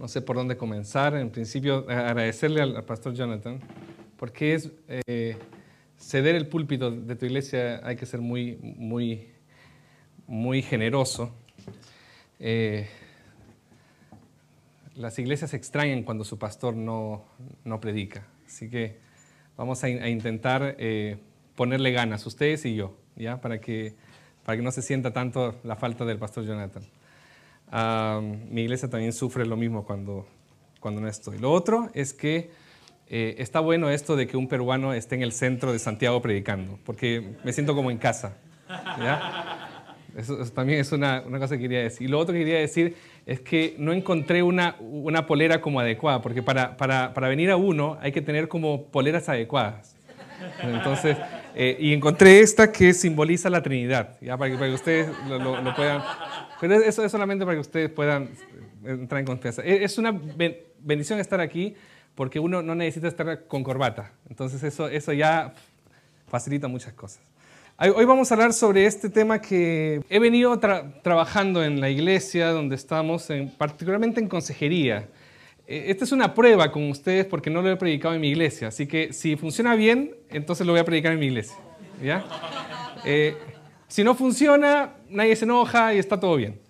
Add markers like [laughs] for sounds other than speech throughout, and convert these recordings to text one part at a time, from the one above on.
no sé por dónde comenzar. En principio, agradecerle al, pastor Jonathan, porque es eh, ceder el púlpito de tu iglesia, hay que ser muy, muy, muy generoso. Eh, las iglesias extrañan cuando su pastor no, no predica, así que vamos a, intentar eh, ponerle ganas, ustedes y yo, ¿ya? Para que, para que no se sienta tanto la falta del pastor Jonathan mi iglesia también sufre lo mismo cuando, cuando no estoy. Lo otro es que eh, está bueno esto de que un peruano esté en el centro de Santiago predicando, porque me siento como en casa. Eso, también es una, una, cosa que quería decir. Y lo otro que quería decir es que no encontré una, una polera como adecuada, porque para, para, para, venir a uno hay que tener como poleras adecuadas. Entonces, eh, y encontré esta que simboliza la Trinidad, ¿ya? Para, que, para que ustedes lo, lo puedan pero eso es solamente para que ustedes puedan entrar en confianza. E, es una bendición estar aquí porque uno no necesita estar con corbata. Entonces eso, eso ya facilita muchas cosas. Hoy vamos a hablar sobre este tema que he venido trabajando en la iglesia donde estamos, en, particularmente en consejería. E, esta es una prueba con ustedes porque no lo he predicado en mi iglesia, así que si funciona bien, entonces lo voy a predicar en mi iglesia. Eh, si no funciona, nadie se enoja y está todo bien.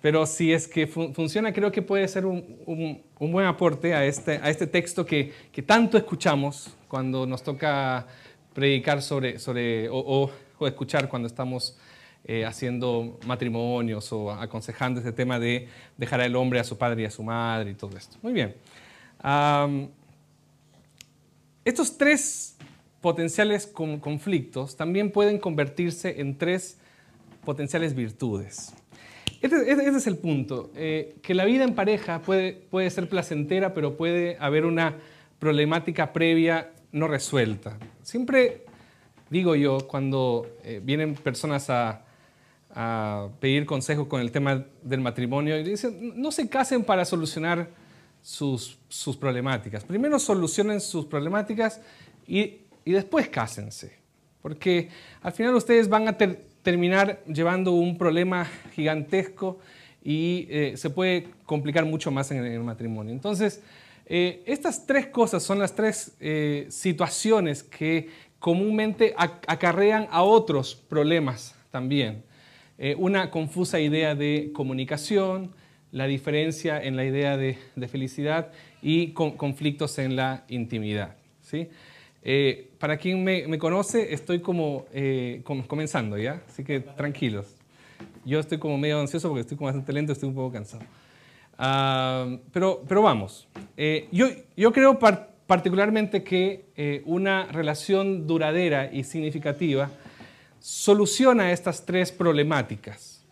Pero si es que funciona, creo que puede ser un, buen aporte a este, a este texto que, que, tanto escuchamos cuando nos toca predicar sobre, sobre o, escuchar cuando estamos eh, haciendo matrimonios o aconsejando este tema de dejar al hombre a su padre y a su madre y todo esto. Muy bien. estos tres potenciales conflictos también pueden convertirse en tres potenciales virtudes. Este, este, este es el punto, eh, que la vida en pareja puede, puede ser placentera, pero puede haber una problemática previa no resuelta. Siempre digo yo, cuando eh, vienen personas a, pedir consejo con el tema del matrimonio, y dicen, no se casen para solucionar sus, sus problemáticas. Primero solucionen sus problemáticas y y después cásense. Porque al final ustedes van a terminar llevando un problema gigantesco y eh, se puede complicar mucho más en el, matrimonio. Entonces, eh, estas tres cosas son las tres eh, situaciones que comúnmente acarrean a otros problemas también. Una confusa idea de comunicación, la diferencia en la idea de, felicidad y conflictos en la intimidad. ¿sí? Eh, para quien me, conoce, estoy como, eh, comenzando, ¿ya? Así que tranquilos. Yo estoy como medio ansioso porque estoy como bastante lento, estoy un poco cansado. Ah, pero, pero vamos. Eh, yo, yo creo particularmente que una relación duradera y significativa soluciona estas tres problemáticas.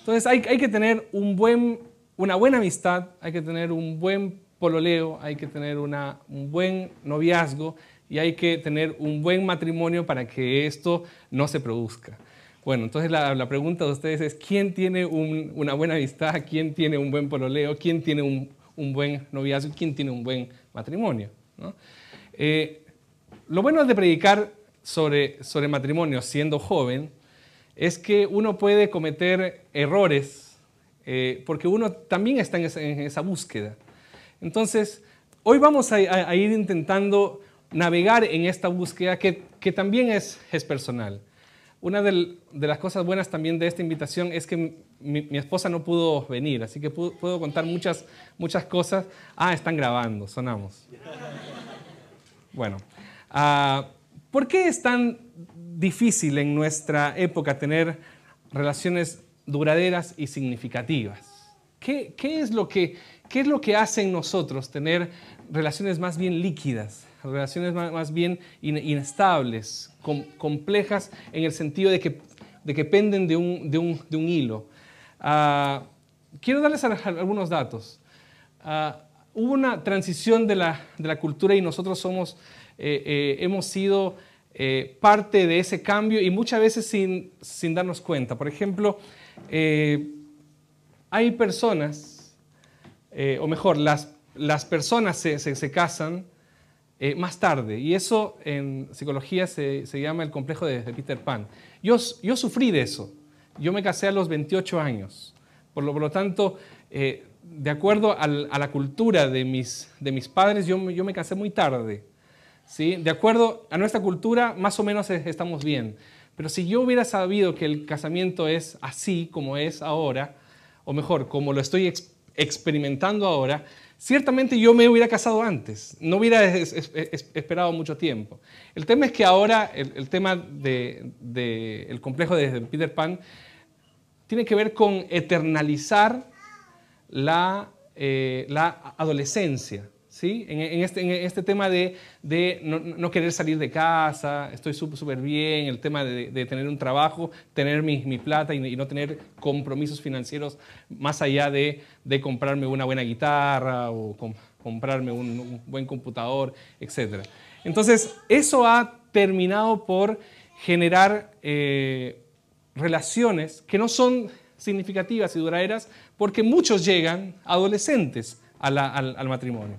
Entonces hay, que tener una buena amistad, hay que tener un buen pololeo, hay que tener un buen noviazgo y hay que tener un buen matrimonio para que esto no se produzca. Bueno, entonces la, pregunta de ustedes es, ¿quién tiene una buena amistad? ¿Quién tiene un buen pololeo? ¿Quién tiene un, buen noviazgo? ¿Quién tiene un buen matrimonio? Eh, lo bueno de predicar sobre, sobre matrimonio siendo joven es que uno puede cometer errores eh, porque uno también está en esa, búsqueda. Entonces, hoy vamos a ir intentando navegar en esta búsqueda que, que también es, es, personal. Una de, las cosas buenas también de esta invitación es que mi, esposa no pudo venir, así que puedo, contar muchas, muchas cosas. Ah, están grabando, sonamos. Bueno, uh, ¿por qué es tan difícil en nuestra época tener relaciones duraderas y significativas? ¿Qué, es, lo que, ¿Qué es lo que hace en nosotros tener relaciones más bien líquidas, relaciones más, bien inestables, complejas en el sentido de que, de que penden de un, de un, de un hilo. Ah, quiero darles algunos datos. Ah, hubo una transición de la, de la, cultura y nosotros somos, eh, eh, hemos sido eh, parte de ese cambio y muchas veces sin, sin darnos cuenta. Por ejemplo, hay personas, o mejor, las, las personas se, se, se casan eh, más tarde. Y eso en psicología se, llama el complejo de, Peter Pan. Yo, yo, sufrí de eso. Yo me casé a los 28 años. Por lo, por lo tanto, eh, de acuerdo a la cultura de mis, de mis padres, yo, yo me casé muy tarde. ¿Sí? De acuerdo a nuestra cultura, más o menos estamos bien. Pero si yo hubiera sabido que el casamiento es así como es ahora, o mejor, como lo estoy experimentando ahora, ciertamente yo me hubiera casado antes, no hubiera esperado mucho tiempo. El tema es que ahora el, tema del de, complejo de Peter Pan tiene que ver con eternalizar la, eh, la adolescencia. Este, en este, tema de, no, querer salir de casa, estoy súper bien, el tema de, tener un trabajo, tener mi, plata y, no tener compromisos financieros más allá de, comprarme una buena guitarra o comprarme un, buen computador, etc. Entonces, eso ha terminado por generar eh, relaciones que no son significativas y duraderas porque muchos llegan adolescentes al matrimonio.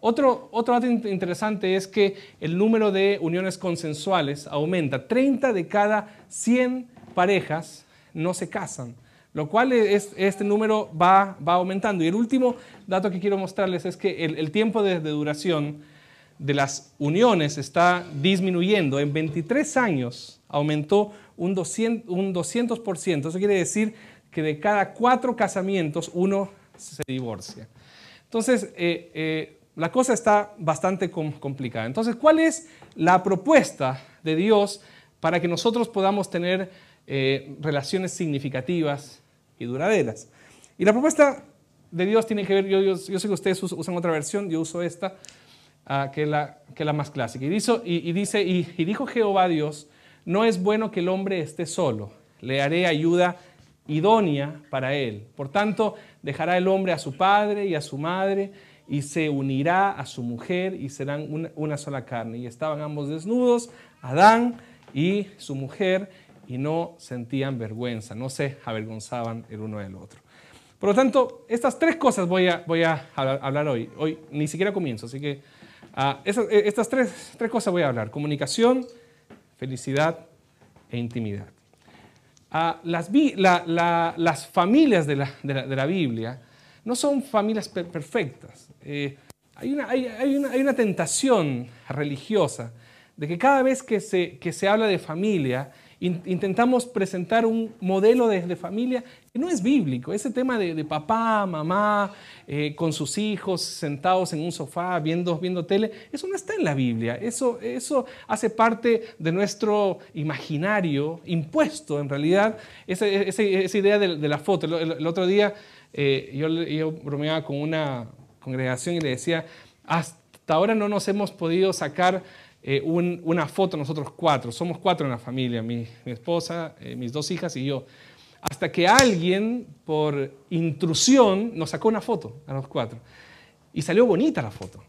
Otro, otro dato interesante es que el número de uniones consensuales aumenta. 30 de cada 100 parejas no se casan, lo cual es, este número va, va, aumentando. Y el último dato que quiero mostrarles es que el, tiempo de, duración de las uniones está disminuyendo. En 23 años aumentó un 200%. Un 200%. Eso quiere decir que de cada cuatro casamientos uno se divorcia. Entonces, eh, eh, la cosa está bastante complicada. Entonces, ¿cuál es la propuesta de Dios para que nosotros podamos tener eh, relaciones significativas y duraderas? Y la propuesta de Dios tiene que ver, yo, sé que ustedes usan otra versión, yo uso esta, ah, que, es la, más clásica. Y, dice, y, y, dijo Jehová Dios, no es bueno que el hombre esté solo, le haré ayuda idónea para él. Por tanto, dejará el hombre a su padre y a su madre y se unirá a su mujer y serán una, sola carne. Y estaban ambos desnudos, Adán y su mujer, y no sentían vergüenza, no se avergonzaban el uno del otro. Por lo tanto, estas tres cosas voy a, voy a hablar hoy. Hoy ni siquiera comienzo, así que ah, eh, estas tres, tres, cosas voy a hablar. Comunicación, felicidad e intimidad. Ah, las, las, familias de la, de la Biblia no son familias perfectas. Eh, hay, una, hay, una, tentación religiosa de que cada vez que se, que se habla de familia, intentamos presentar un modelo de, familia que no es bíblico. Ese tema de, papá, mamá, eh, con sus hijos sentados en un sofá viendo, viendo tele, eso no está en la Biblia. Eso, eso hace parte de nuestro imaginario impuesto, en realidad, esa, esa, idea de, la foto. el otro día eh, yo, bromeaba con una congregación y le decía, hasta ahora no nos hemos podido sacar eh, una foto nosotros cuatro, somos cuatro en la familia, mi, esposa, eh, mis dos hijas y yo, hasta que alguien por intrusión nos sacó una foto a los cuatro. Y salió bonita la foto.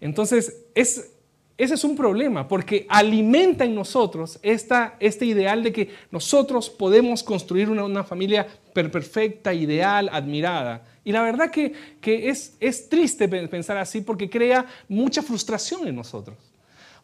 Entonces, es, ese es un problema porque alimenta en nosotros esta, este ideal de que nosotros podemos construir una, familia perfecta, ideal, admirada. Y la verdad que, que es, es, triste pensar así porque crea mucha frustración en nosotros.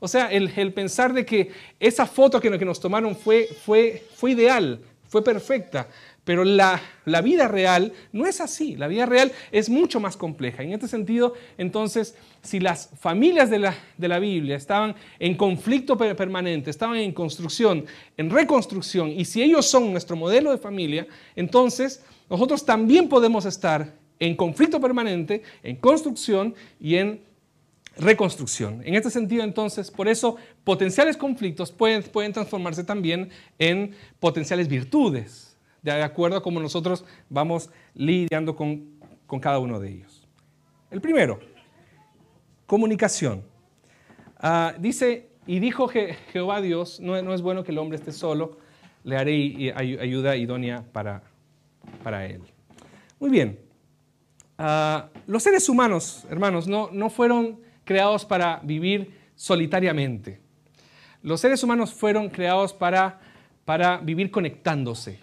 O sea, el, el pensar de que esa foto que, nos tomaron fue, fue, fue ideal, fue perfecta, pero la, vida real no es así, la vida real es mucho más compleja. En este sentido, entonces, si las familias de la, de la Biblia estaban en conflicto permanente, estaban en construcción, en reconstrucción, y si ellos son nuestro modelo de familia, entonces nosotros también podemos estar en conflicto permanente, en construcción y en reconstrucción. En este sentido, entonces, por eso potenciales conflictos pueden, pueden transformarse también en potenciales virtudes de acuerdo a cómo nosotros vamos lidiando con, cada uno de ellos. El primero, comunicación. Ah, dice, y dijo Jehová Dios, no, es bueno que el hombre esté solo, le haré ayuda idónea para, para él. Muy bien. Ah, los seres humanos, hermanos, no, no fueron creados para vivir solitariamente. Los seres humanos fueron creados para, para vivir conectándose.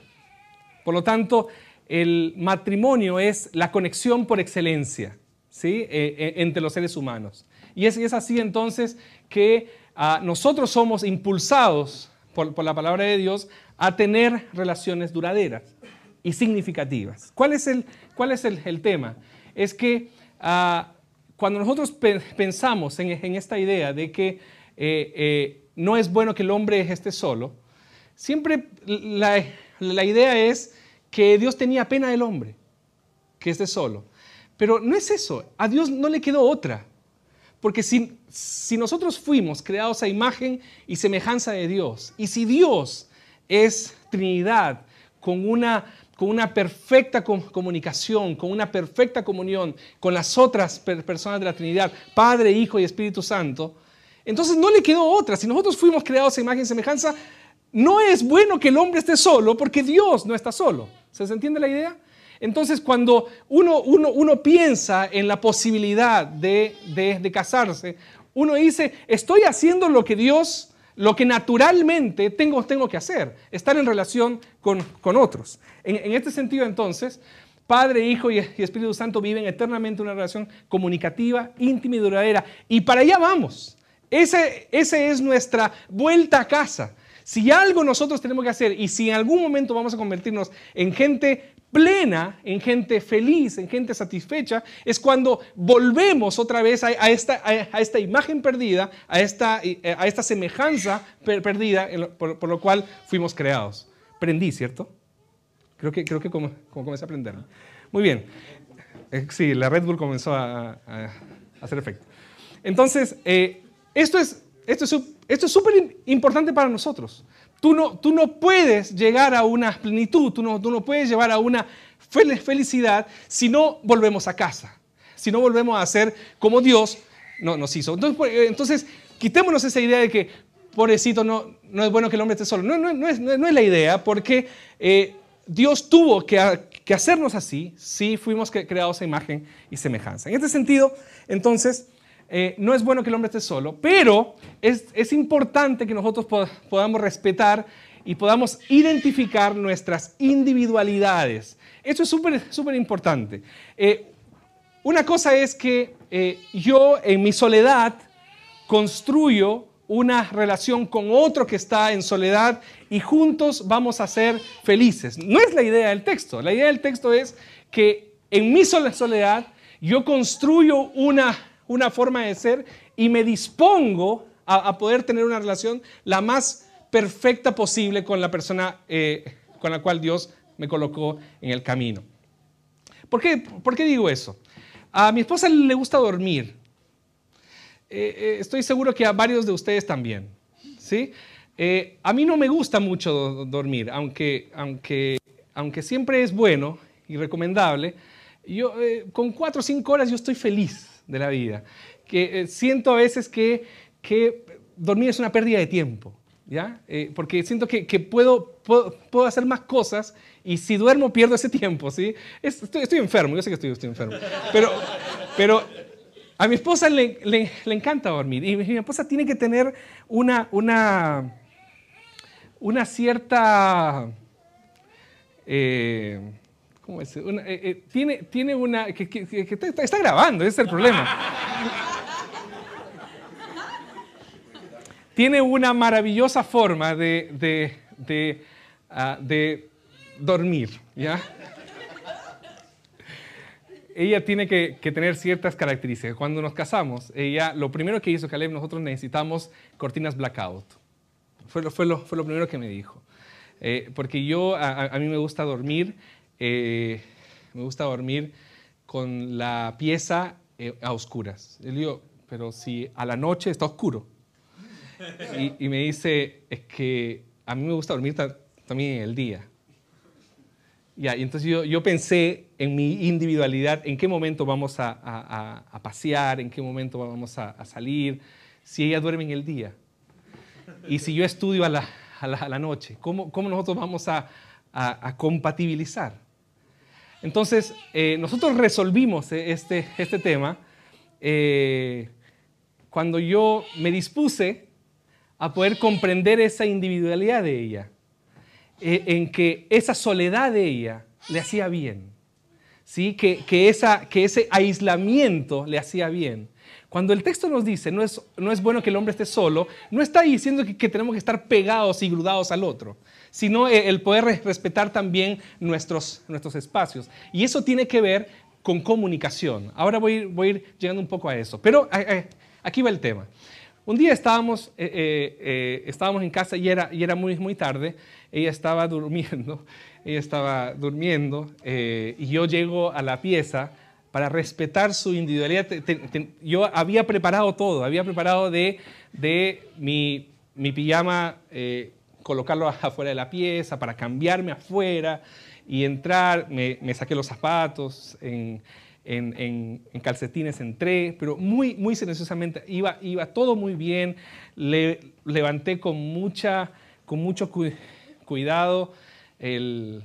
Por lo tanto, el matrimonio es la conexión por excelencia ¿sí? Eh, eh, entre los seres humanos. Y es, así entonces que ah, nosotros somos impulsados por, la palabra de Dios a tener relaciones duraderas. y significativas. ¿Cuál es el, cuál es el, tema? Es que ah, cuando nosotros pensamos en, esta idea de que eh, eh, no es bueno que el hombre esté solo, siempre la, idea es que Dios tenía pena del hombre, que esté solo. Pero no es eso, a Dios no le quedó otra. Porque si nosotros fuimos creados a imagen y semejanza de Dios, y si Dios es Trinidad con una, con una perfecta comunicación, con una perfecta comunión con las otras personas de la Trinidad, Padre, Hijo y Espíritu Santo, entonces no le quedó otra. Si nosotros fuimos creados a imagen y semejanza, no es bueno que el hombre esté solo porque Dios no está solo. ¿Se entiende la idea? Entonces, cuando uno, uno, piensa en la posibilidad de, casarse, uno dice, estoy haciendo lo que Dios, lo que naturalmente tengo, tengo que hacer, estar en relación con, otros. En, este sentido, entonces, Padre, Hijo y, Espíritu Santo viven eternamente una relación comunicativa, íntima y duradera. Y para allá vamos. Esa ese es nuestra vuelta a casa. Si algo nosotros tenemos que hacer y si en algún momento vamos a convertirnos en gente plena, en gente feliz, en gente satisfecha, es cuando volvemos otra vez a, esta, a, esta, imagen perdida, a esta, eh, a esta semejanza perdida por, lo cual fuimos creados. Prendí, ¿cierto? Creo que, creo que como, comencé a aprender. Muy bien. Eh, sí, la Red Bull comenzó a, hacer efecto. Entonces, eh, esto es esto es súper importante para nosotros. Tú no, tú no puedes llegar a una plenitud, tú no, tú no puedes llevar a una felicidad si no volvemos a casa, si no volvemos a ser como Dios no, nos hizo. Entonces, pues, entonces, quitémonos esa idea de que, pobrecito, no, no es bueno que el hombre esté solo. No, no, no, es, no es, la idea, porque eh, Dios tuvo que, que, hacernos así si fuimos creados a imagen y semejanza. En este sentido, entonces, eh, no es bueno que el hombre esté solo, pero es, importante que nosotros podamos respetar y podamos identificar nuestras individualidades. Eso es súper, súper importante. Eh, una cosa es que eh, yo en mi soledad construyo una relación con otro que está en soledad y juntos vamos a ser felices. No es la idea del texto. La idea del texto es que en mi soledad yo construyo una una forma de ser y me dispongo a, poder tener una relación la más perfecta posible con la persona eh, con la cual Dios me colocó en el camino. ¿Por qué, ¿Por qué digo eso? A mi esposa le gusta dormir. Eh, eh, estoy seguro que a varios de ustedes también. ¿sí? a mí no me gusta mucho dormir, aunque, aunque, aunque siempre es bueno y recomendable. Yo, con cuatro o cinco horas yo estoy feliz de la vida. Que eh, siento a veces que, que, dormir es una pérdida de tiempo, ¿ya? Eh, porque siento que, que puedo, puedo, hacer más cosas y si duermo pierdo ese tiempo, ¿sí? Estoy, enfermo, yo sé que estoy, estoy enfermo, pero, pero a mi esposa le, le, encanta dormir y mi esposa tiene que tener una, una, una cierta... Eh, ¿Cómo es? Eh, eh, tiene, tiene una... Que, está, grabando, ese es el problema. tiene una maravillosa forma de, de, de, ah, de dormir, ¿ya? ella tiene que, que, tener ciertas características. Cuando nos casamos, ella, lo primero que hizo Caleb, nosotros necesitamos cortinas blackout. Fue lo, fue lo, fue lo primero que me dijo. Eh, porque yo, a, a, mí me gusta dormir eh, me gusta dormir con la pieza eh, a oscuras. Le digo, pero si a la noche está oscuro. Y, me dice, es que a mí me gusta dormir también en el día. Ya, y entonces yo, yo, pensé en mi individualidad, en qué momento vamos a, a, pasear, en qué momento vamos a, salir, si ella duerme en el día. Y si yo estudio a la, la, la noche, ¿cómo, ¿cómo, nosotros vamos a, compatibilizar? Entonces, eh, nosotros resolvimos e-, este, este tema eh, cuando yo me dispuse a poder comprender esa individualidad de ella, en que esa soledad de ella le hacía bien, ¿sí? que, esa, que ese aislamiento le hacía bien. Cuando el texto nos dice no es, no es bueno que el hombre esté solo, no está diciendo que, tenemos que estar pegados y grudados al otro, sino eh, el poder respetar también nuestros, nuestros espacios. Y eso tiene que ver con comunicación. Ahora voy, voy a ir llegando un poco a eso. Pero eh, eh, aquí va el tema. Un día estábamos, estábamos en casa y era, y era muy, muy tarde. Ella estaba durmiendo, [laughs] ella estaba durmiendo y yo llego a la pieza para respetar su individualidad. yo había preparado todo, había preparado de, de mi, pijama, eh, colocarlo [laughs] afuera de la pieza, para cambiarme afuera y entrar, me, saqué los zapatos, en, en, en, calcetines entré, pero muy, muy silenciosamente, iba, iba todo muy bien, le, levanté con, mucha, con mucho cuidado el,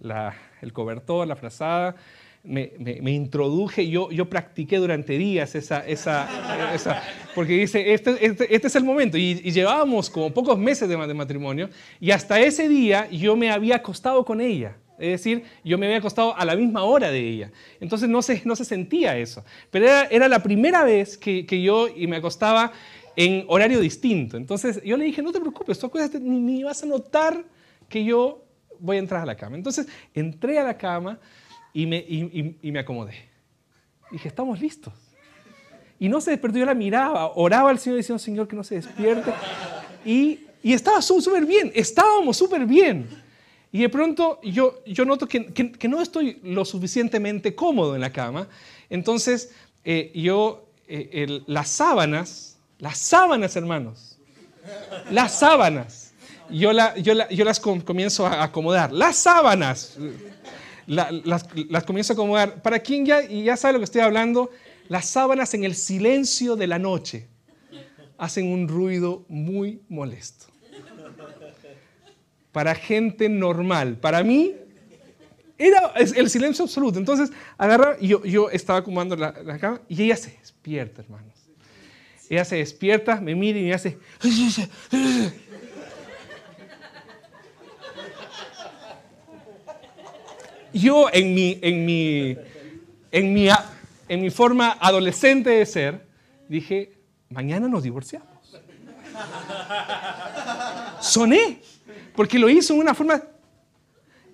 la, el cobertor, la frazada, me, me, introduje, yo, yo practiqué durante días esa, esa, esa porque dice, este, este, este, es el momento, y, llevábamos como pocos meses de, de, matrimonio, y hasta ese día yo me había acostado con ella, es decir, yo me había acostado a la misma hora de ella, entonces no se, no se sentía eso, pero era, era la primera vez que, que yo y me acostaba en horario distinto, entonces yo le dije, no te preocupes, tú ni, ni vas a notar que yo voy a entrar a la cama. Entonces entré a la cama, y me, y, me acomodé. Dije, estamos listos. Y no se despertó, yo la miraba, oraba al Señor diciendo, Señor, que no se despierte. Y, y estaba súper bien, estábamos súper bien. Y de pronto yo, noto que, no estoy lo suficientemente cómodo en la cama. Entonces eh, yo, eh, las sábanas, las sábanas, hermanos, las sábanas, yo las comienzo a acomodar. Las sábanas, las, comienzo a acomodar. Para quien ya, ya sabe lo que estoy hablando, las sábanas en el silencio de la noche hacen un ruido muy molesto. Para gente normal, para mí era el silencio absoluto. Entonces agarra, yo, yo estaba acomodando la, la cama y ella se despierta, hermanos. Ella se despierta, me mira y me hace... yo en mi, en mi, en mi, en mi forma adolescente de ser, dije, mañana nos divorciamos. Soné, porque lo hizo en una forma...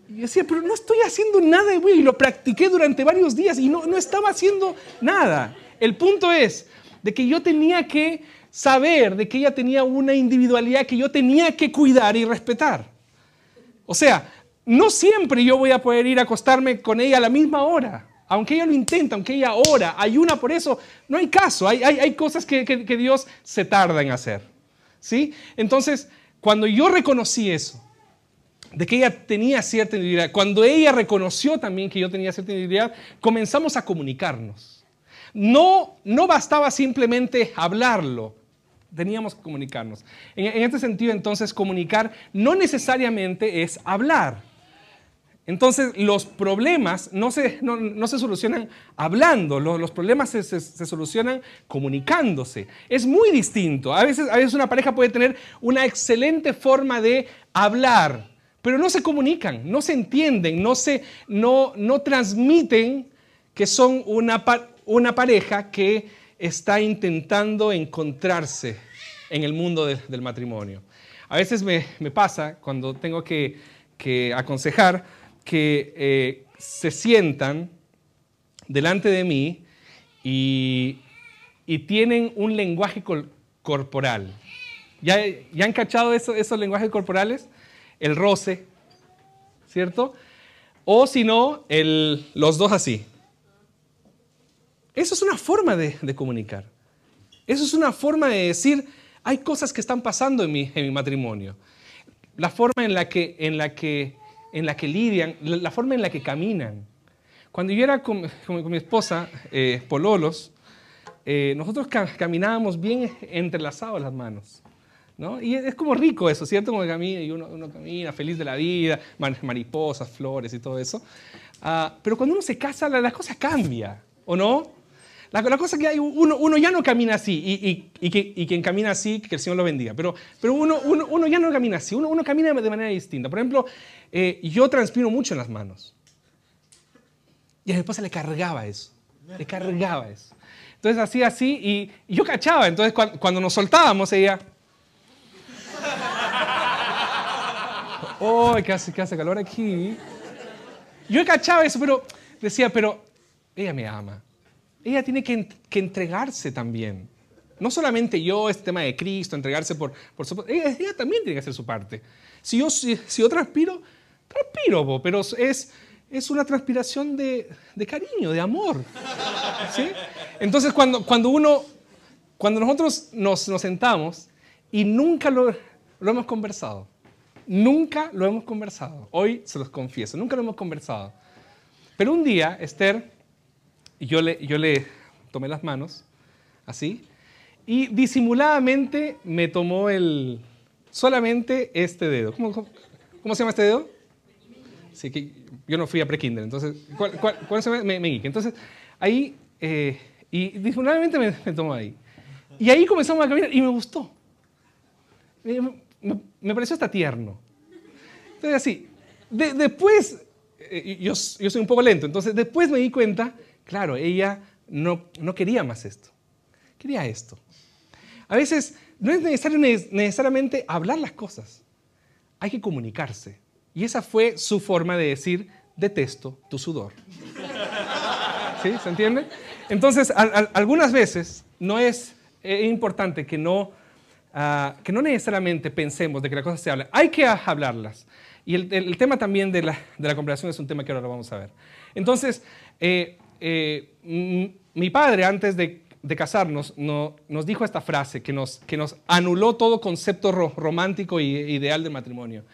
Y decía, pero no estoy haciendo nada, güey, y lo practiqué durante varios días y no, no estaba haciendo nada. El punto es de que yo tenía que saber de que ella tenía una individualidad que yo tenía que cuidar y respetar. O sea, no siempre yo voy a poder ir a acostarme con ella a la misma hora. Aunque ella lo intenta, aunque ella ora, ayuna por eso, no hay caso. Hay, hay, cosas que, que, Dios se tarda en hacer. ¿sí? Entonces, cuando yo reconocí eso, de que ella tenía cierta individualidad, cuando ella reconoció también que yo tenía cierta individualidad, comenzamos a comunicarnos. No, no bastaba simplemente hablarlo, teníamos que comunicarnos. En este sentido, entonces, comunicar no necesariamente es hablar. Entonces, los problemas no se, no, se solucionan hablando, los, problemas se, se, solucionan comunicándose. Es muy distinto. A veces, a veces una pareja puede tener una excelente forma de hablar, pero no se comunican, no se entienden, no, se, no, no transmiten que son una, una pareja que está intentando encontrarse en el mundo del matrimonio. A veces me, me pasa cuando tengo que, que aconsejar, que eh, se sientan delante de mí y, tienen un lenguaje corporal. ¿Ya, ¿Ya, han cachado esos lenguajes corporales? El roce, ¿cierto? O si no, los dos así. Eso es una forma de, de, comunicar. Eso es una forma de decir, hay cosas que están pasando en mi, en mi matrimonio. La forma en la que, en la que en la que lidian, la forma en la que caminan. Cuando yo era con, mi esposa, eh, Pololos, eh, nosotros caminábamos bien entrelazados las manos. ¿no? Y es como rico eso, ¿cierto? Como camina y uno, camina feliz de la vida, mariposas, flores y todo eso. Ah, pero cuando uno se casa, la, la cosa cambia, ¿o no? La, cosa que hay, uno, uno, ya no camina así y, y, y, quien camina así, que el Señor lo bendiga. Pero, pero uno, uno, uno, ya no camina así, uno, camina de manera distinta. Por ejemplo, eh, yo transpiro mucho en las manos. Y a mi esposa le cargaba eso, le cargaba eso. Entonces hacía así y, yo cachaba. Entonces cuando, nos soltábamos, ella... ¡Oh, qué hace, hace calor aquí! Yo cachaba eso, pero decía, pero ella me ama. Ella tiene que, entregarse también. No solamente yo, este tema de Cristo, entregarse por, por su... Ella, ella, también tiene que hacer su parte. Si yo, si, yo transpiro, transpiro, pero es, es una transpiración de, de cariño, de amor. Entonces, cuando, cuando uno, cuando nosotros nos, nos sentamos y nunca lo, lo hemos conversado, nunca lo hemos conversado, hoy se los confieso, nunca lo hemos conversado. Pero un día, Esther, yo le, yo le tomé las manos, así, y disimuladamente me tomó el, solamente este dedo. ¿Cómo, cómo, se llama este dedo? Sí, que yo no fui a pre-kinder, entonces, ¿cuál, cuál, se llama? Me, me Entonces, ahí, eh, y disimuladamente me, me, tomó ahí. Y ahí comenzamos a caminar y me gustó. Me, me pareció hasta tierno. Entonces, así, después, eh, yo, yo soy un poco lento, entonces después me di cuenta, claro, ella no, no quería más esto, quería esto. A veces no es necesario necesariamente hablar las cosas, hay que comunicarse. Y esa fue su forma de decir, detesto tu sudor. [laughs] ¿Sí? ¿Se entiende? Entonces, algunas veces no es, importante que no, ah, que no necesariamente pensemos de que las cosas se hablan. Hay que hablarlas. Y el, tema también de la, de la, es un tema que ahora lo vamos a ver. Entonces, eh, eh, mi padre, antes de casarnos no, nos dijo esta frase que nos, anuló todo concepto romántico e ideal de matrimonio.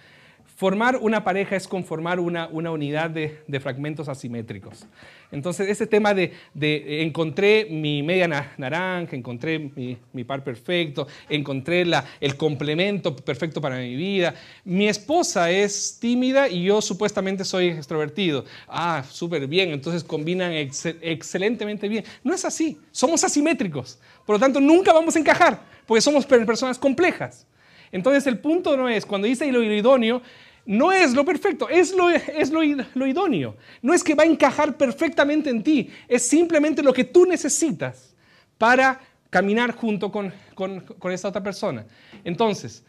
Formar una pareja es conformar una, una unidad de, de, fragmentos asimétricos. Entonces, ese tema de, de encontré mi media naranja, encontré mi, mi, par perfecto, encontré la, el complemento perfecto para mi vida. Mi esposa es tímida y yo supuestamente soy extrovertido. Ah, súper bien, entonces combinan excelentemente bien. No es así, somos asimétricos. Por lo tanto, nunca vamos a encajar, porque somos personas complejas. Entonces, el punto no es, cuando dice lo idóneo, no es lo perfecto, es lo, es lo, idóneo. No es que va a encajar perfectamente en ti, es simplemente lo que tú necesitas para caminar junto con, con, esta otra persona. Entonces,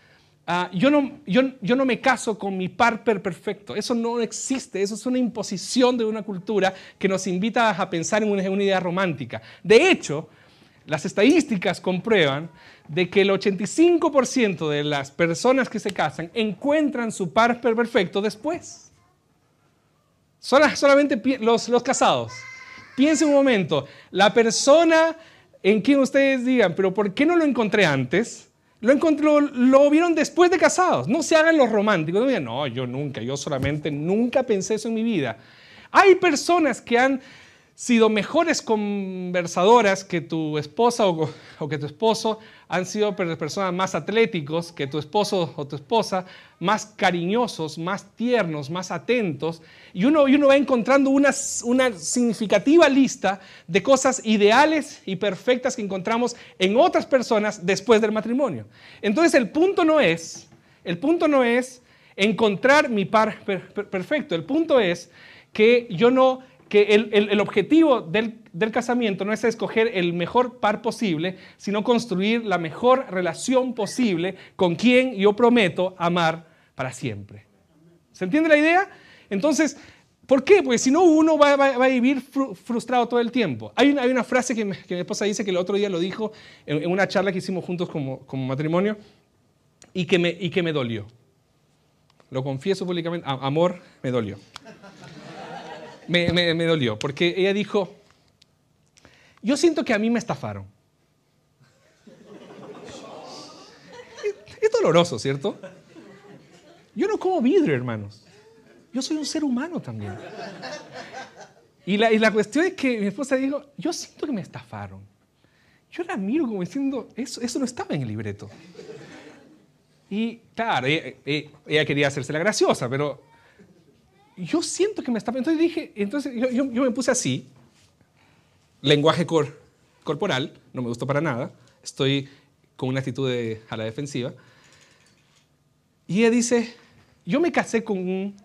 uh, yo, no, yo, yo, no me caso con mi par perfecto, eso no existe, eso es una imposición de una cultura que nos invita a pensar en una, en una idea romántica. De hecho, las estadísticas comprueban de que el 85% de las personas que se casan encuentran su par perfecto después. solamente los, los casados. Piensen un momento, la persona en quien ustedes digan, pero ¿por qué no lo encontré antes? Lo, encontró, lo vieron después de casados. No se hagan los románticos. No digan, no, yo nunca, yo solamente nunca pensé eso en mi vida. Hay personas que han sido mejores conversadoras que tu esposa o, que tu esposo, han sido personas más atléticos que tu esposo o tu esposa, más cariñosos, más tiernos, más atentos. Y uno, va encontrando una, una significativa lista de cosas ideales y perfectas que encontramos en otras personas después del matrimonio. Entonces el punto no es, el punto no es encontrar mi par perfecto, el punto es que yo no que el, objetivo del, casamiento no es escoger el mejor par posible, sino construir la mejor relación posible con quien yo prometo amar para siempre. ¿Se entiende la idea? Entonces, ¿por qué? Pues si no, uno va, a vivir frustrado todo el tiempo. Hay una, hay una frase que, mi esposa dice que el otro día lo dijo en, una charla que hicimos juntos como, como matrimonio y que, me, y que me dolió. Lo confieso públicamente, amor, me dolió me, dolió, porque ella dijo, yo siento que a mí me estafaron. Es, doloroso, ¿cierto? Yo no como vidrio, hermanos. Yo soy un ser humano también. Y la, cuestión es que mi esposa dijo, yo siento que me estafaron. Yo la miro como diciendo, eso, eso no estaba en el libreto. Y claro, ella, ella, quería hacerse la graciosa, pero yo siento que me está... Entonces dije, entonces yo, me puse así, lenguaje corporal, no me gustó para nada, estoy con una actitud a la defensiva. Y ella dice, yo me casé con un,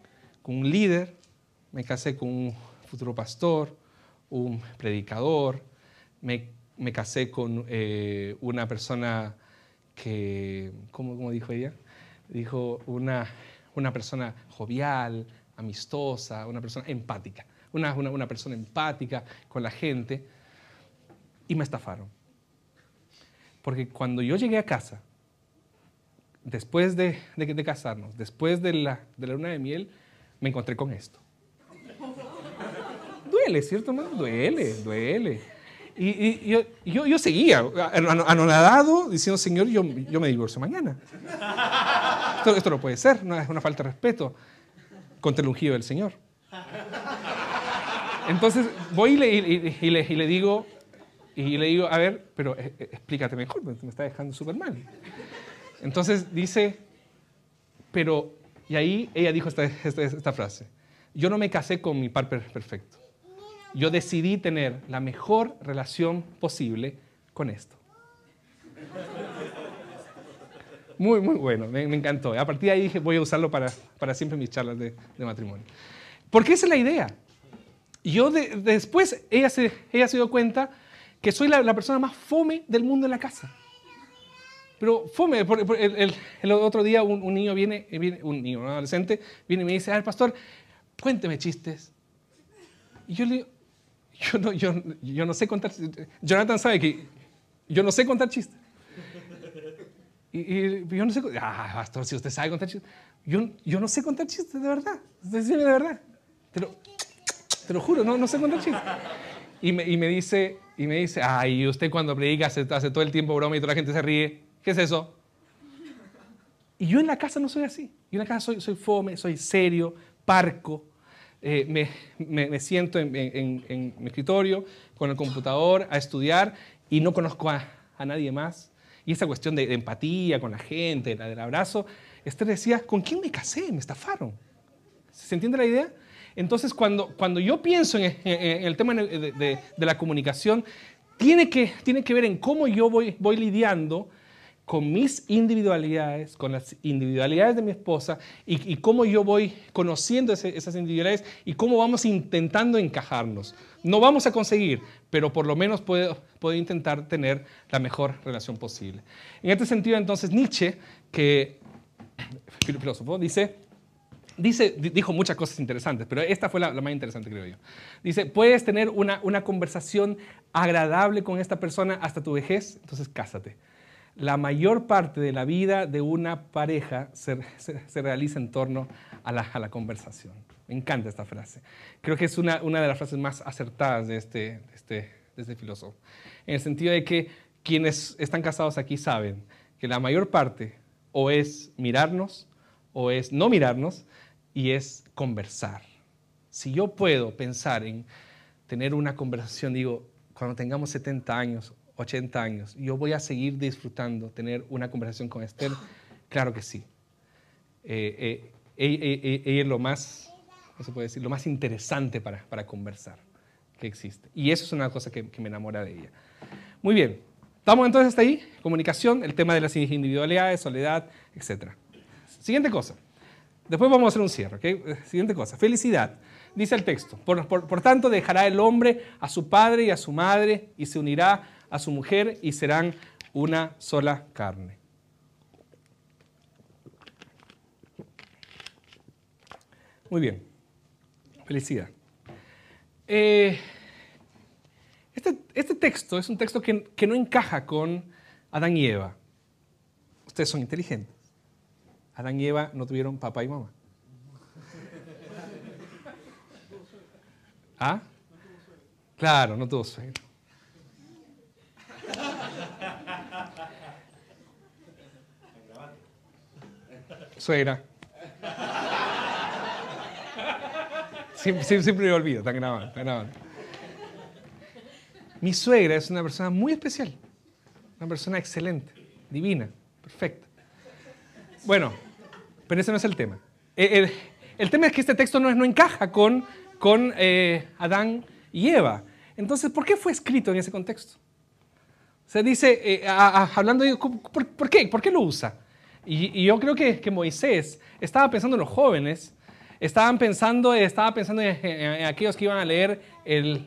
con un líder, me casé con un futuro pastor, un predicador, me me casé con eh, una persona que, ¿cómo, ¿cómo, dijo ella? Dijo una, una persona jovial, amistosa, una persona empática, una, una, una persona empática con la gente, y me estafaron. Porque cuando yo llegué a casa, después de, de, casarnos, después de la, de la luna de miel, me encontré con esto. Duele, ¿cierto? Duele, duele. Y, yo, yo, yo, seguía anonadado diciendo, Señor, yo, yo me divorcio mañana. Esto, esto, no puede ser, no, es una falta de respeto contra el ungido del Señor. Entonces voy y le, y, le, digo, y le digo, a ver, pero eh, eh, explícate mejor, me está dejando súper mal. Entonces dice, pero, y ahí ella dijo esta, esta, frase, yo no me casé con mi par perfecto. Yo decidí tener la mejor relación posible con esto. Muy, muy bueno, me, encantó. A partir de ahí dije, voy a usarlo para, para siempre mis charlas de, de, matrimonio. Porque esa es la idea. Yo después, ella se, ella se dio cuenta que soy la, la persona más fome del mundo en la casa. Pero fome, el, el, otro día un, niño viene, viene, un niño, un adolescente, viene y me dice, a ver, pastor, cuénteme chistes. Y yo le digo, yo no, yo, yo no sé contar. Jonathan sabe que yo no sé contar chistes. Y, y, yo no sé, ah, pastor, si usted sabe contar chistes. Yo, yo no sé contar chistes, de verdad. De verdad. Te lo, te lo juro, no, no sé contar chistes. Y me, y me, dice, y me dice, ay, usted cuando predica hace, hace todo el tiempo broma y toda la gente se ríe. ¿Qué es eso? Y yo en la casa no soy así. Yo en la casa soy, soy fome, soy serio, parco. Eh, me, me, siento en, en, mi escritorio con el computador a estudiar y no conozco a, a nadie más. Y esa cuestión de, empatía con la gente, la del abrazo, Esther decía, ¿con quién me casé? Me estafaron. ¿Se entiende la idea? Entonces, cuando, cuando yo pienso en, el tema de, de, la comunicación, tiene que, tiene que ver en cómo yo voy, voy lidiando con mis individualidades, con las individualidades de mi esposa y, cómo yo voy conociendo esas individualidades y cómo vamos intentando encajarnos. No vamos a conseguir, pero por lo menos puedo, puedo intentar tener la mejor relación posible. En este sentido, entonces, Nietzsche, que [clears throat] filósofo, dice, dice, dijo muchas cosas interesantes, pero esta fue la, la más interesante, creo yo. Dice, puedes tener una, una conversación agradable con esta persona hasta tu vejez, entonces cásate la mayor parte de la vida de una pareja se, realiza en torno a la, conversación. Me encanta esta frase. Creo que es una, de las frases más acertadas de este, de este filósofo. En el sentido de que quienes están casados aquí saben que la mayor parte o es mirarnos o es no mirarnos y es conversar. Si yo puedo pensar en tener una conversación, digo, cuando tengamos 70 años 80 años, yo voy a seguir disfrutando tener una conversación con Esther. Claro que sí. Eh, eh, ella es lo más, ¿cómo se puede decir? Lo más interesante para conversar que existe. Y eso es una cosa que, me enamora de ella. Muy bien. ¿Estamos entonces hasta ahí? Comunicación, el tema de las individualidades, soledad, etc. Siguiente cosa. Después vamos a hacer un cierre. ¿okay? Siguiente cosa. Felicidad. Dice el texto. Por tanto, dejará el hombre a su padre y a su madre y se unirá a su mujer y serán una sola carne. Muy bien. Felicidad. Eh, este, este, texto es un texto que, que no encaja con Adán y Eva. Ustedes son inteligentes. Adán y Eva no tuvieron papá y mamá. ¿Ah? Claro, no tuvo sueño. Suegra. Siempre, siempre, me olvido, están grabando, están grabando. Mi suegra es una persona muy especial, una persona excelente, divina, perfecta. Bueno, pero ese no es el tema. El, el, tema es que este texto no, no encaja con, con eh, Adán y Eva. Entonces, ¿por qué fue escrito en ese contexto? Se dice, eh, hablando de, ¿por, qué? ¿Por qué lo usa? Y, yo creo que, que, Moisés estaba pensando en los jóvenes, estaban pensando, estaba pensando en, aquellos que iban a leer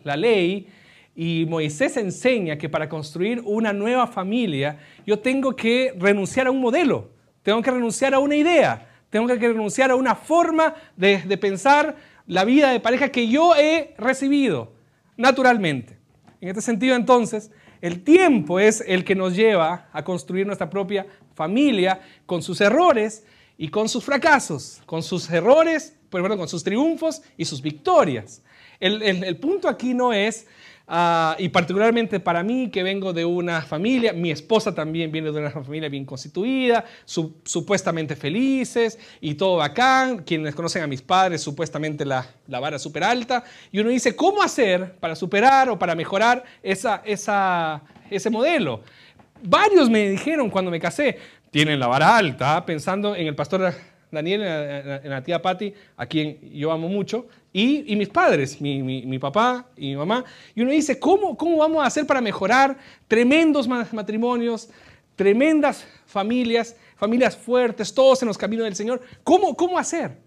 la ley, y Moisés enseña que para construir una nueva familia yo tengo que renunciar a un modelo, tengo que renunciar a una idea, tengo que renunciar a una forma de, de pensar la vida de pareja que yo he recibido naturalmente. En este sentido, entonces, el tiempo es el que nos lleva a construir nuestra propia familia con sus errores y con sus fracasos, con sus errores, bueno, con sus triunfos y sus victorias. El, el punto aquí no es Ah, y particularmente para mí, que vengo de una familia, mi esposa también viene de una familia bien constituida, supuestamente felices y todo bacán. Quienes conocen a mis padres, supuestamente la, la vara súper alta. Y uno dice, ¿cómo hacer para superar o para mejorar esa, esa, ese modelo? Varios me dijeron cuando me casé, tienen la vara alta, pensando en el pastor Daniel, en la tía Patti, a quien yo amo mucho, y, mis padres, mi, papá y mi mamá. Y uno dice, ¿cómo, ¿cómo vamos a hacer para mejorar tremendos matrimonios, tremendas familias, familias fuertes, todos en los caminos del Señor? ¿Cómo, cómo hacer?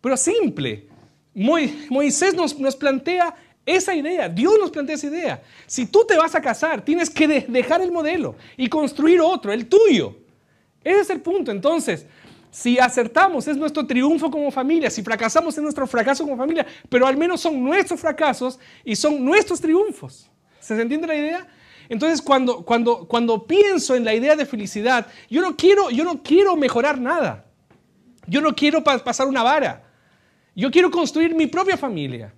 Pero simple. Moisés nos, nos plantea esa idea, Dios nos plantea esa idea. Si tú te vas a casar, tienes que dejar el modelo y construir otro, el tuyo. Ese es el punto. Entonces, si acertamos es nuestro triunfo como familia, si fracasamos es nuestro fracaso como familia, pero al menos son nuestros fracasos y son nuestros triunfos. ¿Se entiende la idea? Entonces, cuando, cuando, cuando pienso en la idea de felicidad, yo no quiero, yo no quiero mejorar nada. Yo no quiero pasar una vara. Yo quiero construir mi propia familia.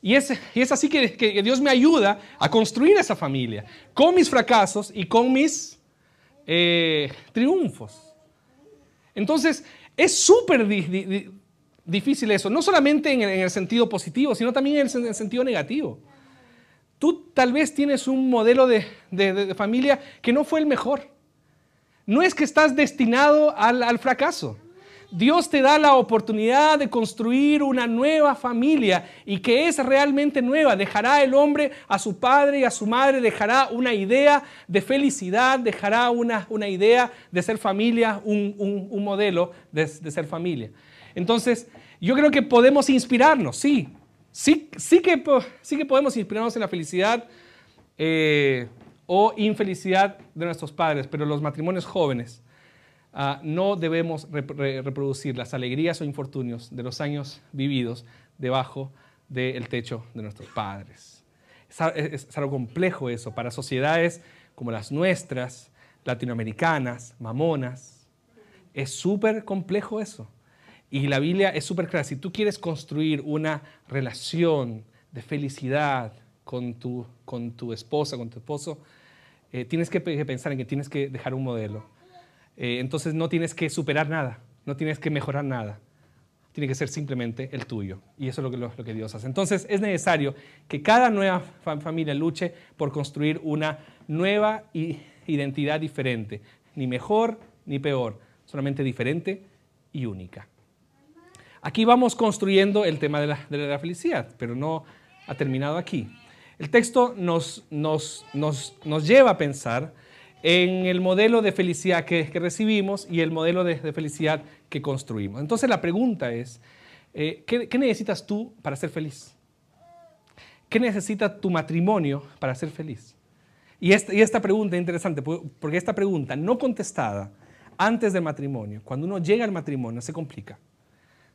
Y es, es así que, que, Dios me ayuda a construir esa familia, con mis fracasos y con mis eh, triunfos. Entonces, es súper difícil eso, no solamente en el, sentido positivo, sino también en el, sentido negativo. Tú tal vez tienes un modelo de, familia que no fue el mejor. No es que estás destinado al fracaso. Dios te da la oportunidad de construir una nueva familia y que es realmente nueva. Dejará el hombre a su padre y a su madre, dejará una idea de felicidad, dejará una, una idea de ser familia, un, modelo de, ser familia. Entonces, yo creo que podemos inspirarnos, sí, sí, sí, que, sí que podemos inspirarnos en la felicidad eh, o infelicidad de nuestros padres, pero los matrimonios jóvenes Ah, no debemos reproducir las alegrías o infortunios de los años vividos debajo del techo de nuestros padres. Es, algo complejo eso para sociedades como las nuestras, latinoamericanas, mamonas. Es súper complejo eso. Y la Biblia es súper clara. Si tú quieres construir una relación de felicidad con tu, con tu esposa, con tu esposo, eh, tienes que pensar en que tienes que dejar un modelo eh, entonces no tienes que superar nada, no tienes que mejorar nada. Tiene que ser simplemente el tuyo. Y eso es lo que, Dios hace. Entonces es necesario que cada nueva familia luche por construir una nueva identidad diferente. Ni mejor ni peor, solamente diferente y única. Aquí vamos construyendo el tema de la, felicidad, pero no ha terminado aquí. El texto nos, lleva a pensar en el modelo de felicidad que, recibimos y el modelo de, felicidad que construimos. Entonces la pregunta es, eh, ¿qué, necesitas tú para ser feliz? ¿Qué necesita tu matrimonio para ser feliz? Y esta, y esta pregunta es interesante, porque esta pregunta no contestada antes del matrimonio, cuando uno llega al matrimonio, se complica.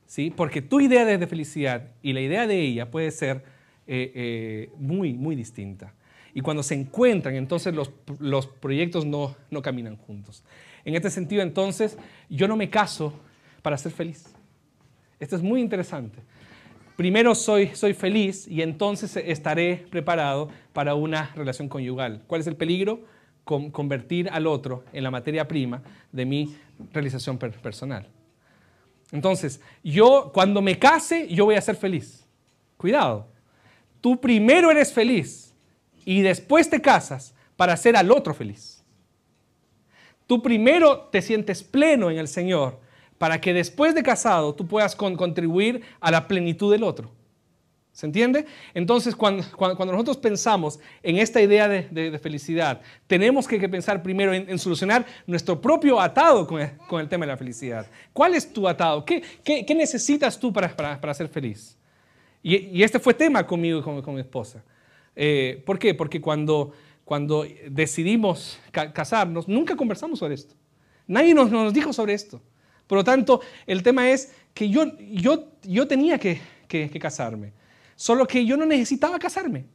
¿sí? Porque tu idea de, felicidad y la idea de ella puede ser eh, eh, muy, muy distinta. Y cuando se encuentran, entonces los, los proyectos no, no caminan juntos. En este sentido, entonces, yo no me caso para ser feliz. Esto es muy interesante. Primero soy, soy feliz y entonces estaré preparado para una relación conyugal. ¿Cuál es el peligro? convertir al otro en la materia prima de mi realización personal. Entonces, yo cuando me case, yo voy a ser feliz. Cuidado. Tú primero eres feliz y después te casas para hacer al otro feliz. Tú primero te sientes pleno en el Señor para que después de casado tú puedas contribuir a la plenitud del otro. ¿Se entiende? Entonces, cuando, nosotros pensamos en esta idea de, felicidad, tenemos que, pensar primero en, solucionar nuestro propio atado con el, tema de la felicidad. ¿Cuál es tu atado? ¿Qué, necesitas tú para, ser feliz? Y, este fue tema conmigo y con mi esposa. Eh, ¿Por qué? Porque cuando, cuando decidimos casarnos, nunca conversamos sobre esto. Nadie nos, nos, dijo sobre esto. Por lo tanto, el tema es que yo, yo, yo tenía que, que, casarme, solo que yo no necesitaba casarme.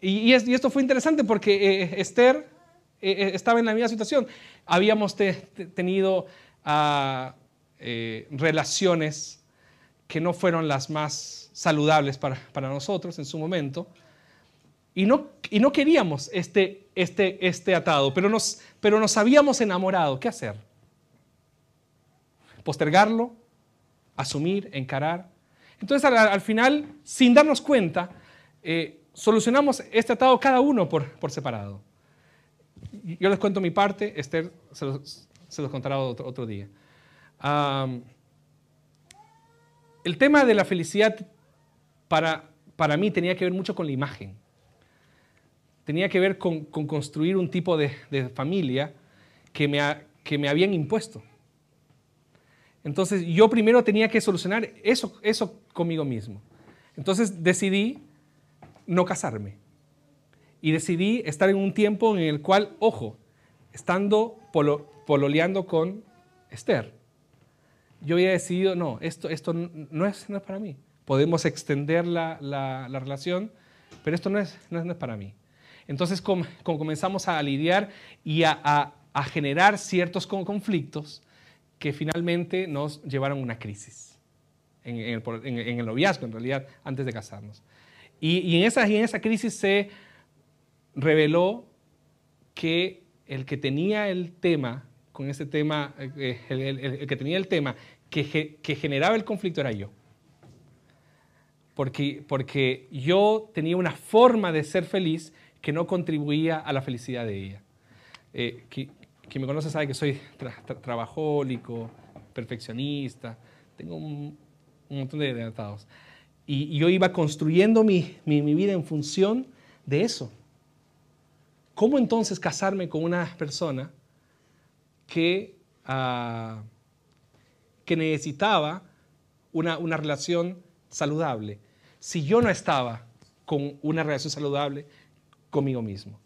Y, y, esto fue interesante porque eh, Esther eh, estaba en la misma situación. Habíamos tenido uh, relaciones que no fueron las más saludables para, para nosotros en su momento. Y no, y no queríamos este, este, este atado, pero nos, pero nos habíamos enamorado. ¿Qué hacer? ¿Postergarlo? ¿Asumir? ¿Encarar? Entonces al, final, sin darnos cuenta, eh, solucionamos este atado cada uno por, por separado. Yo les cuento mi parte, Esther se los, se los contará otro, otro día. el tema de la felicidad para, para mí tenía que ver mucho con la imagen tenía que ver con, construir un tipo de, familia que me, que me habían impuesto. Entonces yo primero tenía que solucionar eso, eso conmigo mismo. Entonces decidí no casarme. Y decidí estar en un tiempo en el cual, ojo, estando pololeando con Esther, yo había decidido, no, esto, esto no, es, no es para mí. Podemos extender la, la, relación, pero esto no es, no es, no es para mí. Entonces, como, comenzamos a lidiar y a, generar ciertos conflictos que finalmente nos llevaron a una crisis en, el, noviazgo, en realidad, antes de casarnos. Y, en esa, en esa crisis se reveló que el que tenía el tema, con ese tema, eh, el, que tenía el tema que, que, generaba el conflicto era yo. Porque, porque yo tenía una forma de ser feliz que no contribuía a la felicidad de ella. Eh, quien me conoce sabe que soy trabajólico, perfeccionista, tengo un, montón de adaptados. Y, yo iba construyendo mi, vida en función de eso. ¿Cómo entonces casarme con una persona que, ah, que necesitaba una, una relación saludable si yo no estaba con una relación saludable conmigo mismo.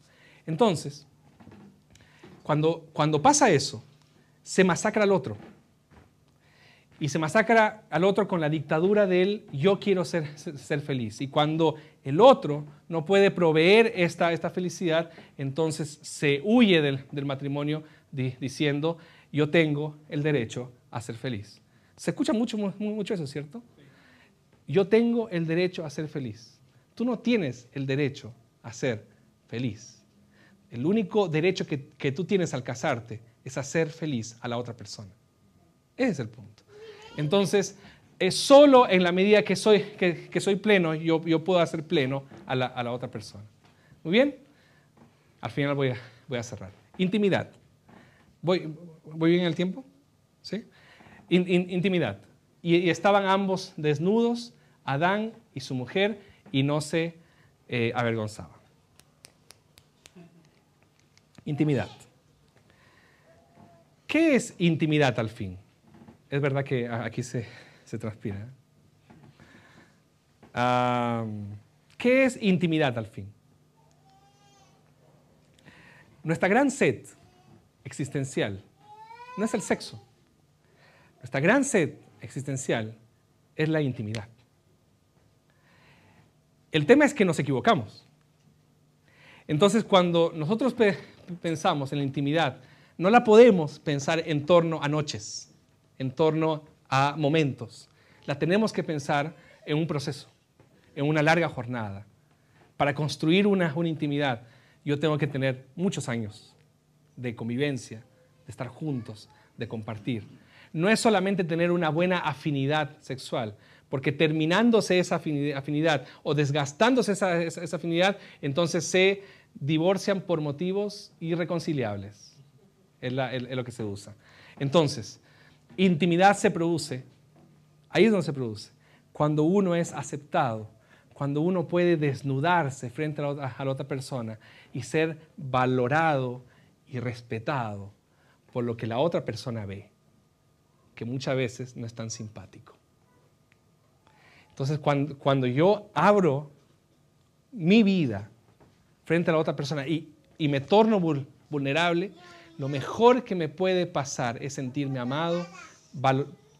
Entonces, cuando, cuando pasa eso, se masacra al otro. Y se masacra al otro con la dictadura del yo quiero ser, ser, feliz. Y cuando el otro no puede proveer esta, esta felicidad, entonces se huye del, del matrimonio diciendo yo tengo el derecho a ser feliz. Se escucha mucho, mucho eso, ¿cierto? Yo tengo el derecho a ser feliz. Tú no tienes el derecho a ser feliz. El único derecho que, tú tienes al casarte es hacer feliz a la otra persona. Ese es el punto. Entonces, es solo en la medida que soy, que, soy pleno, yo, yo, puedo hacer pleno a la, otra persona. Muy bien. Al final voy a, voy a cerrar. Intimidad. ¿Voy, ¿Voy bien el tiempo? ¿Sí? intimidad. Y, estaban ambos desnudos, Adán y su mujer, y no se eh, avergonzaban. Intimidad. ¿Qué es intimidad al fin? Es verdad que aquí se, transpira. ¿Qué es intimidad al fin? Nuestra gran sed existencial no es el sexo. Nuestra gran sed existencial es la intimidad. El tema es que nos equivocamos. Entonces, cuando nosotros pensamos en la intimidad, no la podemos pensar en torno a noches, en torno a momentos. La tenemos que pensar en un proceso, en una larga jornada. Para construir una, una intimidad, yo tengo que tener muchos años de convivencia, de estar juntos, de compartir. No es solamente tener una buena afinidad sexual, porque terminándose esa afinidad o desgastándose esa, esa afinidad, entonces se divorcian por motivos irreconciliables. Es, lo que se usa. Entonces, intimidad se produce, ahí es donde se produce, cuando uno es aceptado, cuando uno puede desnudarse frente a la, a la otra persona y ser valorado y respetado por lo que la otra persona ve, que muchas veces no es tan simpático. Entonces, cuando, cuando yo abro mi vida frente a la otra persona y, me torno vulnerable, lo mejor que me puede pasar es sentirme amado,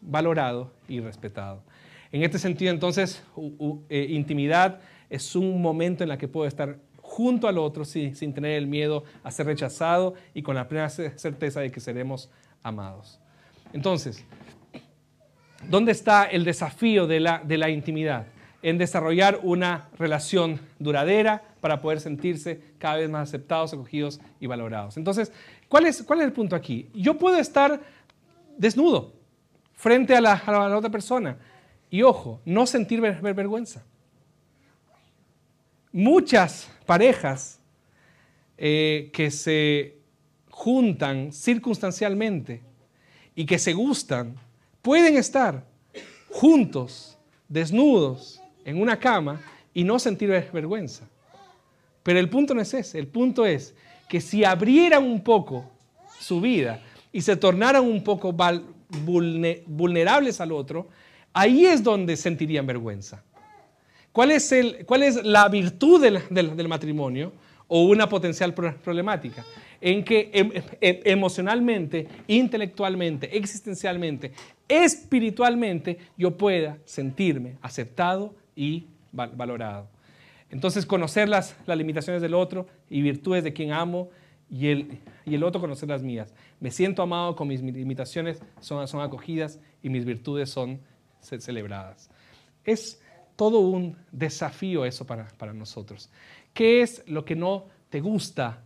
valorado y respetado. En este sentido, entonces, eh, intimidad es un momento en el que puedo estar junto al otro sin, sin tener el miedo a ser rechazado y con la plena certeza de que seremos amados. Entonces, ¿dónde está el desafío de la, de la intimidad? En desarrollar una relación duradera para poder sentirse cada vez más aceptados, acogidos y valorados. Entonces, ¿cuál es, el punto aquí? Yo puedo estar desnudo frente a la, a la otra persona y, ojo, no sentir vergüenza. Muchas parejas eh, que se juntan circunstancialmente y que se gustan pueden estar juntos, desnudos, en una cama y no sentir vergüenza. Pero el punto no es ese, el punto es que si abrieran un poco su vida y se tornaran un poco vulnerables al otro, ahí es donde sentirían vergüenza. ¿Cuál es, el, cuál es la virtud del, matrimonio o una potencial problemática? En que em, em, emocionalmente, intelectualmente, existencialmente, espiritualmente, yo pueda sentirme aceptado y valorado. Entonces, conocer las, las limitaciones del otro y virtudes de quien amo y el, y el otro conocer las mías. Me siento amado con mis limitaciones, son, son acogidas y mis virtudes son celebradas. Es todo un desafío eso para, nosotros. ¿Qué es lo que no te gusta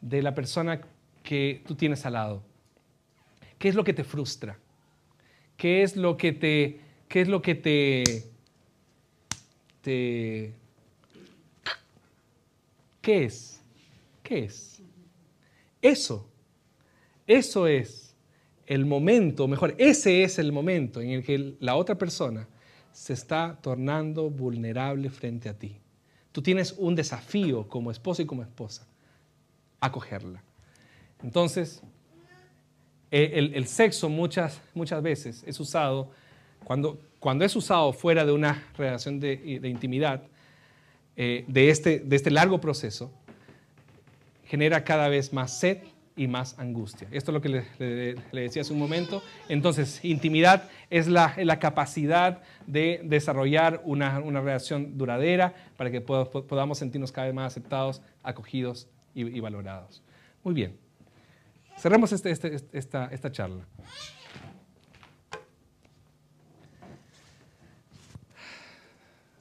de la persona que tú tienes al lado? ¿Qué es lo que te frustra? ¿Qué es lo que te, qué es lo que te, te, qué es? ¿Qué es? Eso, eso es el momento, mejor, ese es el momento en el que la otra persona se está tornando vulnerable frente a ti. Tú tienes un desafío como esposo y como esposa, acogerla. Entonces, el, sexo muchas, muchas veces es usado, cuando, cuando es usado fuera de una relación de, intimidad, eh, de, este, de este largo proceso, genera cada vez más sed, y más angustia. Esto es lo que le, decía hace un momento. Entonces, intimidad es la, la capacidad de desarrollar una, una, relación duradera para que podamos sentirnos cada vez más aceptados, acogidos y, valorados. Muy bien. Cerremos este, este, esta, esta charla.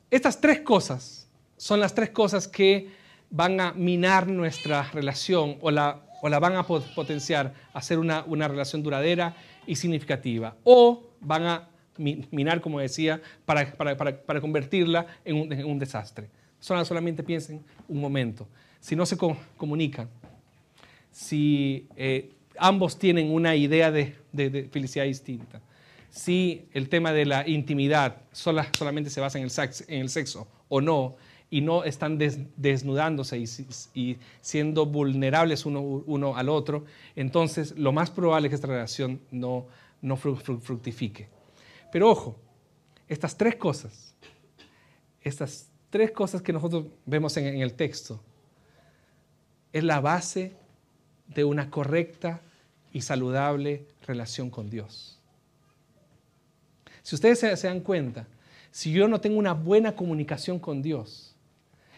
Estas tres cosas son las tres cosas que van a minar nuestra relación o la o la van a potenciar a hacer una, relación duradera y significativa. O van a minar, como decía, para, para, convertirla en un, desastre. solamente piensen un momento. Si no se comunican, si eh, ambos tienen una idea de, felicidad distinta, si el tema de la intimidad solamente se basa en el, en el sexo o no, y no están desnudándose y, siendo vulnerables uno, al otro, entonces lo más probable es que esta relación no, no fructifique. Pero ojo, estas tres cosas, estas tres cosas que nosotros vemos en, el texto, es la base de una correcta y saludable relación con Dios. Si ustedes se dan cuenta, si yo no tengo una buena comunicación con Dios,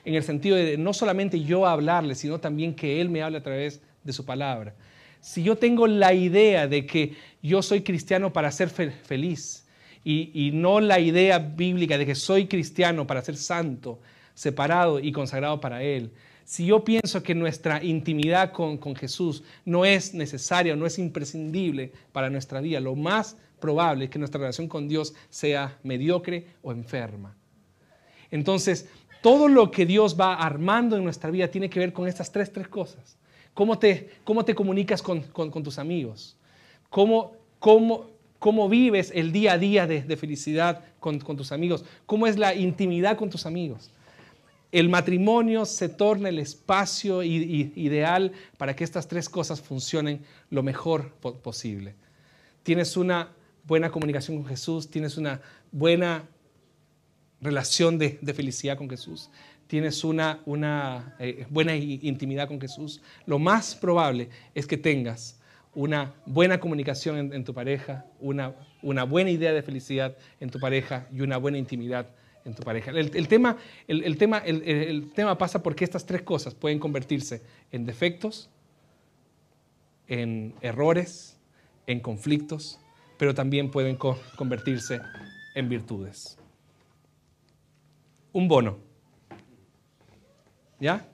en el sentido de no solamente yo hablarle, sino también que Él me hable a través de su palabra. Si yo tengo la idea de que yo soy cristiano para ser feliz y, no la idea bíblica de que soy cristiano para ser santo, separado y consagrado para Él, si yo pienso que nuestra intimidad con, con Jesús no es necesaria, no es imprescindible para nuestra vida, lo más probable es que nuestra relación con Dios sea mediocre o enferma. Entonces, todo lo que Dios va armando en nuestra vida tiene que ver con estas tres, tres cosas. ¿Cómo te, cómo te comunicas con, tus amigos? ¿Cómo, cómo, cómo vives el día a día de, felicidad con, tus amigos? ¿Cómo es la intimidad con tus amigos? El matrimonio se torna el espacio ideal para que estas tres cosas funcionen lo mejor posible. Tienes una buena comunicación con Jesús, tienes una buena relación de, felicidad con Jesús. tienes una, eh, buena intimidad con Jesús, lo más probable es que tengas una buena comunicación en, tu pareja, una, buena idea de felicidad en tu pareja y una buena intimidad en tu pareja. El, tema pasa porque estas tres cosas pueden convertirse en defectos, en errores, en conflictos, pero también pueden convertirse en virtudes. Un bono. ¿Ya?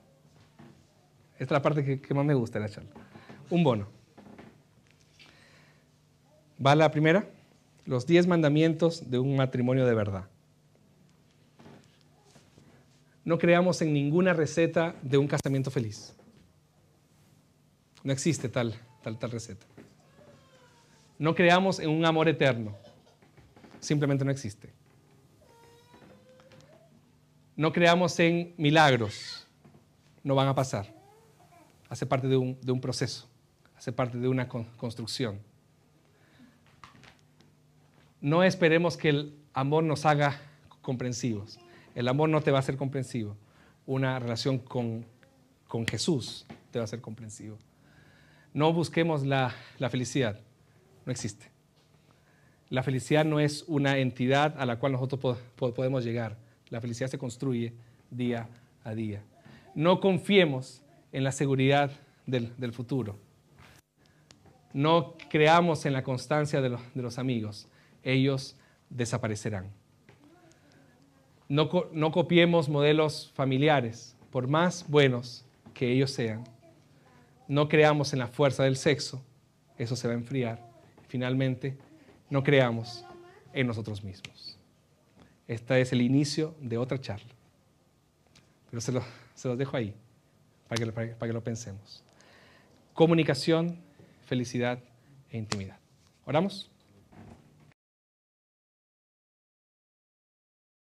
Esta es la parte que, más me gusta de la charla. Un bono. Va la primera, los diez mandamientos de un matrimonio de verdad. No creamos en ninguna receta de un casamiento feliz. No existe tal, tal, tal receta. No creamos en un amor eterno. Simplemente no existe. No creamos en milagros. No van a pasar. Hace parte de un, de un proceso. Hace parte de una construcción. No esperemos que el amor nos haga comprensivos. El amor no te va a hacer comprensivo. Una relación con, con Jesús te va a hacer comprensivo. No busquemos la, la felicidad. No existe. La felicidad no es una entidad a la cual nosotros podemos llegar. La felicidad se construye día a día. No confiemos en la seguridad del, del futuro. No creamos en la constancia de, de los amigos. Ellos desaparecerán. No, no copiemos modelos familiares, por más buenos que ellos sean. No creamos en la fuerza del sexo. Eso se va a enfriar finalmente no creamos en nosotros mismos. Este es el inicio de otra charla. Pero se, los dejo ahí para que, para que lo pensemos. Comunicación, felicidad e intimidad. ¿Oramos?